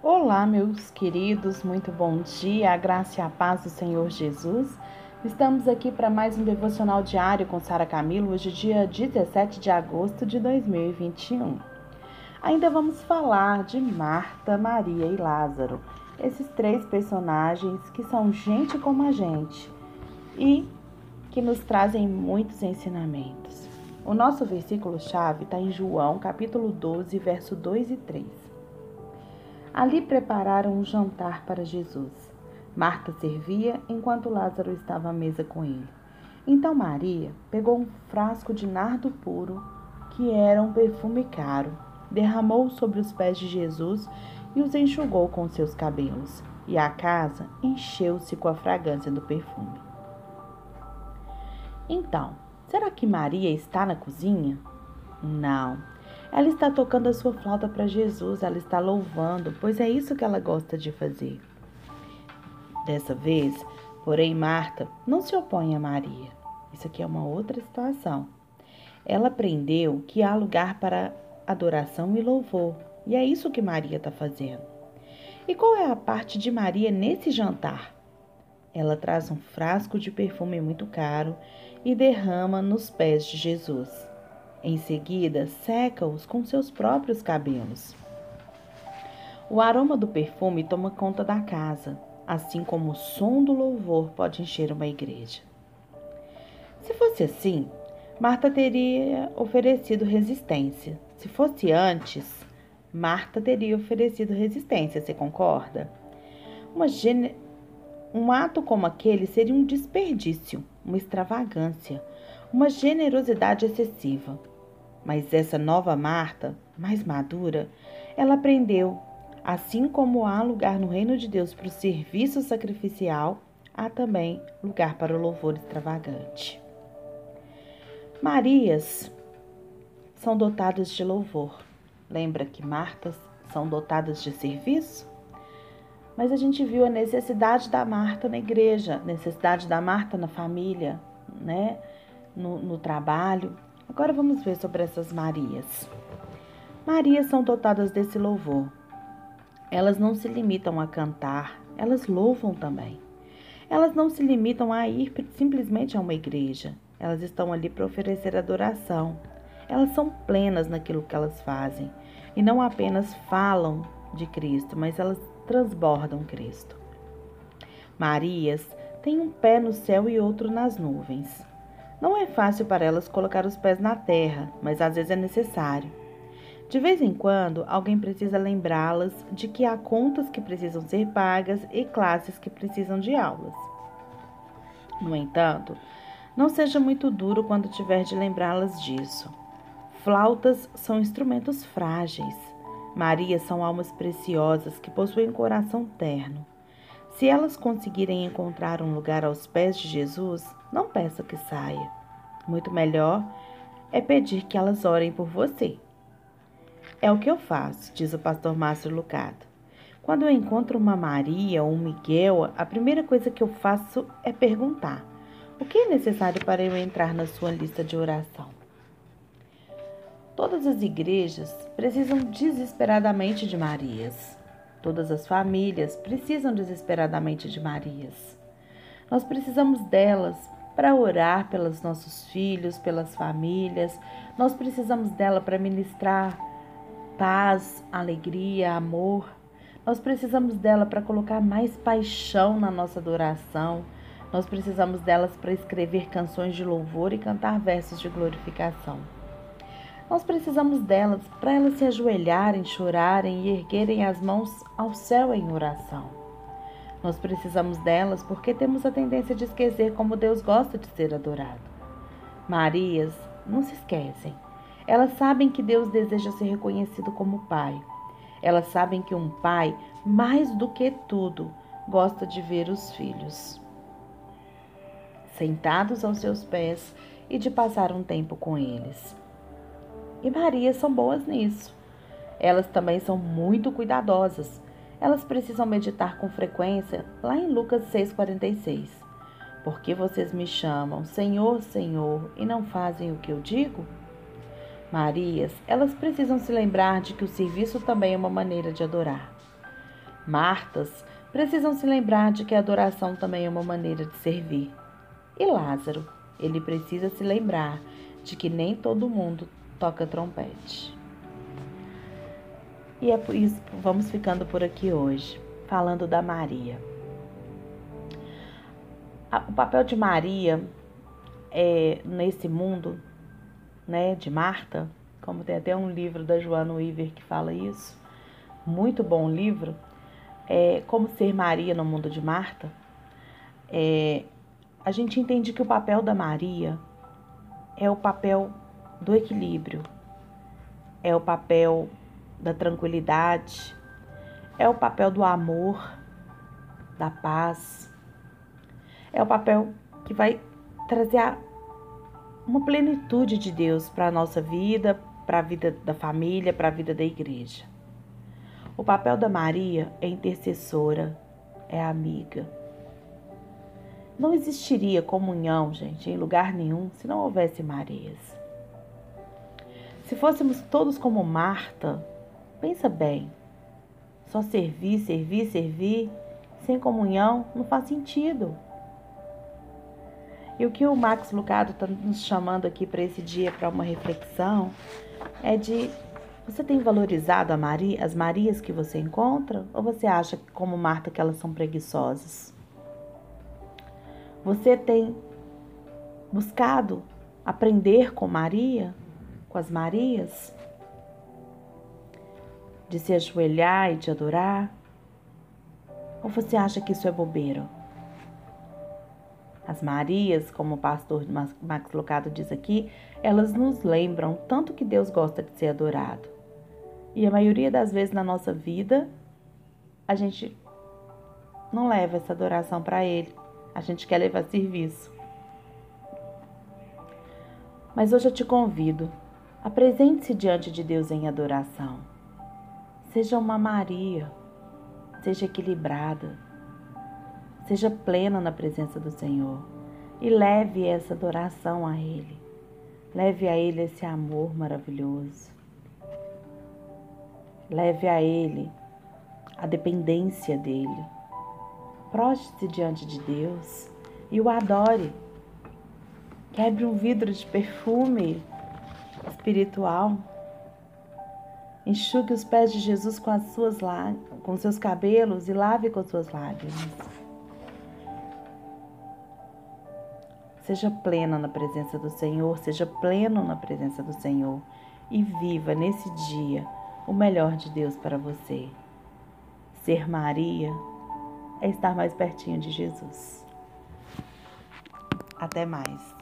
Olá, meus queridos, muito bom dia, a graça e a paz do Senhor Jesus. Estamos aqui para mais um devocional diário com Sara Camilo, hoje, dia 17 de agosto de 2021. Ainda vamos falar de Marta, Maria e Lázaro, esses três personagens que são gente como a gente e que nos trazem muitos ensinamentos. O nosso versículo-chave está em João, capítulo 12, verso 2 e 3. Ali prepararam um jantar para Jesus. Marta servia enquanto Lázaro estava à mesa com ele. Então Maria pegou um frasco de nardo puro, que era um perfume caro, derramou sobre os pés de Jesus e os enxugou com seus cabelos. E a casa encheu-se com a fragrância do perfume. Então, será que Maria está na cozinha? Não. Ela está tocando a sua flauta para Jesus, ela está louvando, pois é isso que ela gosta de fazer. Dessa vez, porém, Marta não se opõe a Maria. Isso aqui é uma outra situação. Ela aprendeu que há lugar para adoração e louvor, e é isso que Maria está fazendo. E qual é a parte de Maria nesse jantar? Ela traz um frasco de perfume muito caro e derrama nos pés de Jesus. Em seguida, seca-os com seus próprios cabelos. O aroma do perfume toma conta da casa, assim como o som do louvor pode encher uma igreja. Se fosse assim, Marta teria oferecido resistência. Se fosse antes, Marta teria oferecido resistência, você concorda? Gene... Um ato como aquele seria um desperdício, uma extravagância, uma generosidade excessiva. Mas essa nova Marta, mais madura, ela aprendeu, assim como há lugar no reino de Deus para o serviço sacrificial, há também lugar para o louvor extravagante. Marias são dotadas de louvor. Lembra que Martas são dotadas de serviço? Mas a gente viu a necessidade da Marta na igreja, necessidade da Marta na família, né? No, no trabalho. Agora vamos ver sobre essas Marias. Marias são dotadas desse louvor. Elas não se limitam a cantar, elas louvam também. Elas não se limitam a ir simplesmente a uma igreja. Elas estão ali para oferecer adoração. Elas são plenas naquilo que elas fazem e não apenas falam de Cristo, mas elas transbordam Cristo. Marias têm um pé no céu e outro nas nuvens. Não é fácil para elas colocar os pés na terra, mas às vezes é necessário. De vez em quando, alguém precisa lembrá-las de que há contas que precisam ser pagas e classes que precisam de aulas. No entanto, não seja muito duro quando tiver de lembrá-las disso. Flautas são instrumentos frágeis. Marias são almas preciosas que possuem um coração terno. Se elas conseguirem encontrar um lugar aos pés de Jesus, não peça que saia. Muito melhor é pedir que elas orem por você. É o que eu faço, diz o pastor Márcio Lucado. Quando eu encontro uma Maria ou um Miguel, a primeira coisa que eu faço é perguntar: o que é necessário para eu entrar na sua lista de oração? Todas as igrejas precisam desesperadamente de Marias. Todas as famílias precisam desesperadamente de Marias. Nós precisamos delas para orar pelos nossos filhos, pelas famílias. Nós precisamos dela para ministrar paz, alegria, amor. Nós precisamos dela para colocar mais paixão na nossa adoração. Nós precisamos delas para escrever canções de louvor e cantar versos de glorificação. Nós precisamos delas para elas se ajoelharem, chorarem e erguerem as mãos ao céu em oração. Nós precisamos delas porque temos a tendência de esquecer como Deus gosta de ser adorado. Marias não se esquecem. Elas sabem que Deus deseja ser reconhecido como Pai. Elas sabem que um pai, mais do que tudo, gosta de ver os filhos sentados aos seus pés e de passar um tempo com eles e Maria são boas nisso. Elas também são muito cuidadosas. Elas precisam meditar com frequência lá em Lucas 6,46. Por que vocês me chamam Senhor, Senhor e não fazem o que eu digo? Marias, elas precisam se lembrar de que o serviço também é uma maneira de adorar. Martas precisam se lembrar de que a adoração também é uma maneira de servir. E Lázaro, ele precisa se lembrar de que nem todo mundo toca trompete. E é por isso vamos ficando por aqui hoje, falando da Maria. O papel de Maria é, nesse mundo, né, de Marta, como tem até um livro da Joana Weaver que fala isso, muito bom livro, é, Como Ser Maria no Mundo de Marta, é, a gente entende que o papel da Maria é o papel do equilíbrio, é o papel da tranquilidade, é o papel do amor, da paz, é o papel que vai trazer uma plenitude de Deus para a nossa vida, para a vida da família, para a vida da igreja. O papel da Maria é intercessora, é amiga. Não existiria comunhão, gente, em lugar nenhum se não houvesse Marias. Se fôssemos todos como Marta, pensa bem, só servir, servir, servir, sem comunhão, não faz sentido. E o que o Max Lucado está nos chamando aqui para esse dia, para uma reflexão, é de você tem valorizado Maria, as Marias que você encontra? Ou você acha, como Marta, que elas são preguiçosas? Você tem buscado aprender com Maria, com as Marias? De se ajoelhar e de adorar? Ou você acha que isso é bobeira? As Marias, como o pastor Max Locado diz aqui, elas nos lembram tanto que Deus gosta de ser adorado. E a maioria das vezes na nossa vida, a gente não leva essa adoração para Ele. A gente quer levar serviço. Mas hoje eu te convido, apresente-se diante de Deus em adoração. Seja uma Maria, seja equilibrada, Seja plena na presença do Senhor e leve essa adoração a Ele. Leve a Ele esse amor maravilhoso. Leve a Ele a dependência dele. Proste-se diante de Deus e o adore. Quebre um vidro de perfume espiritual. Enxugue os pés de Jesus com as suas com seus cabelos e lave com suas lágrimas. Seja plena na presença do Senhor, seja pleno na presença do Senhor e viva nesse dia o melhor de Deus para você. Ser Maria é estar mais pertinho de Jesus. Até mais.